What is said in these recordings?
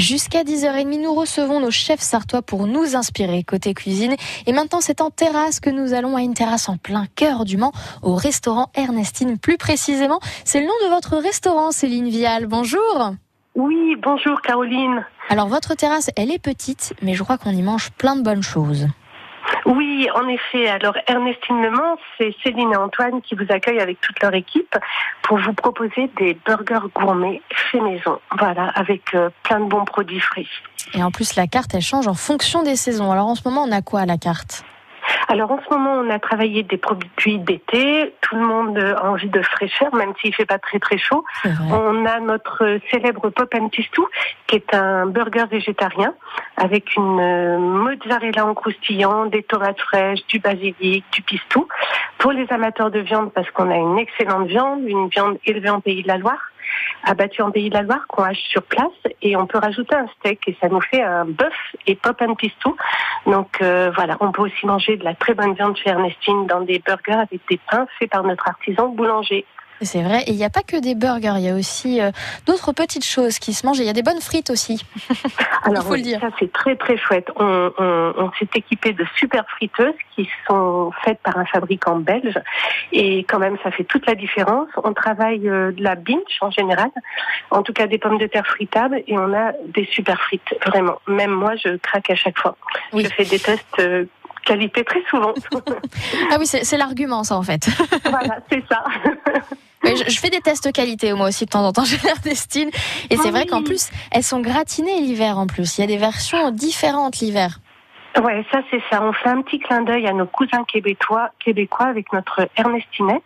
Jusqu'à 10h30, nous recevons nos chefs sartois pour nous inspirer côté cuisine. Et maintenant, c'est en terrasse que nous allons à une terrasse en plein cœur du Mans, au restaurant Ernestine. Plus précisément, c'est le nom de votre restaurant, Céline Vial. Bonjour. Oui, bonjour Caroline. Alors, votre terrasse, elle est petite, mais je crois qu'on y mange plein de bonnes choses. Oui, en effet. Alors Ernestine Le Mans, c'est Céline et Antoine qui vous accueillent avec toute leur équipe pour vous proposer des burgers gourmets fait maison. Voilà, avec euh, plein de bons produits frais. Et en plus, la carte, elle change en fonction des saisons. Alors en ce moment, on a quoi à la carte? Alors en ce moment, on a travaillé des produits d'été. Tout le monde a envie de fraîcheur, même s'il fait pas très très chaud. On a notre célèbre Pop and Pistou, qui est un burger végétarien avec une euh, mozzarella en croustillant, des tomates fraîches, du basilic, du pistou. Pour les amateurs de viande, parce qu'on a une excellente viande, une viande élevée en Pays de la Loire abattu en Pays de la Loire qu'on hache sur place et on peut rajouter un steak et ça nous fait un bœuf et pop and pistou. Donc euh, voilà, on peut aussi manger de la très bonne viande chez Ernestine dans des burgers avec des pains faits par notre artisan boulanger. C'est vrai. Et il n'y a pas que des burgers, il y a aussi euh, d'autres petites choses qui se mangent. Il y a des bonnes frites aussi. Alors, il faut le dire. Ça, c'est très, très chouette. On, on, on s'est équipé de super friteuses qui sont faites par un fabricant belge. Et quand même, ça fait toute la différence. On travaille euh, de la binge en général. En tout cas, des pommes de terre fritables. Et on a des super frites. Vraiment. Même moi, je craque à chaque fois. Je fais des tests euh, qualité très souvent. ah oui, c'est l'argument, ça, en fait. voilà, c'est ça. Je, fais des tests qualité moi aussi de temps en temps chez Ernestine. Et c'est vrai qu'en plus, elles sont gratinées l'hiver en plus. Il y a des versions différentes l'hiver. Ouais, ça c'est ça. On fait un petit clin d'œil à nos cousins québécois, québécois avec notre Ernestinette.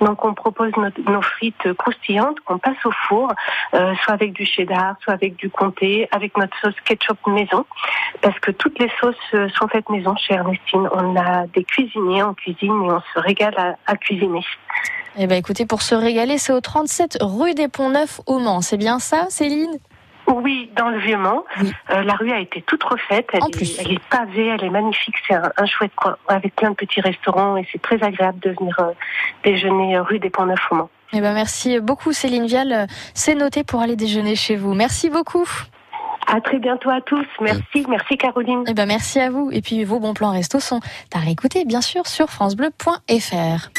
Donc on propose nos frites croustillantes qu'on passe au four, euh, soit avec du cheddar, soit avec du comté, avec notre sauce ketchup maison, parce que toutes les sauces euh, sont faites maison chez Ernestine. On a des cuisiniers en cuisine et on se régale à, à cuisiner. Eh ben écoutez, pour se régaler, c'est au 37 rue des Ponts Neufs au Mans. C'est bien ça, Céline? Oui, dans le Vieux-Mans. Euh, la rue a été toute refaite. Elle, est, elle est, pavée, elle est magnifique. C'est un, chouette coin avec plein de petits restaurants et c'est très agréable de venir euh, déjeuner euh, rue des Ponts Neufs au Mans. Eh ben merci beaucoup Céline Vial. C'est noté pour aller déjeuner chez vous. Merci beaucoup. À très bientôt à tous. Merci, merci Caroline. Eh ben merci à vous. Et puis vos bons plans resto sont à réécouter bien sûr sur francebleu.fr.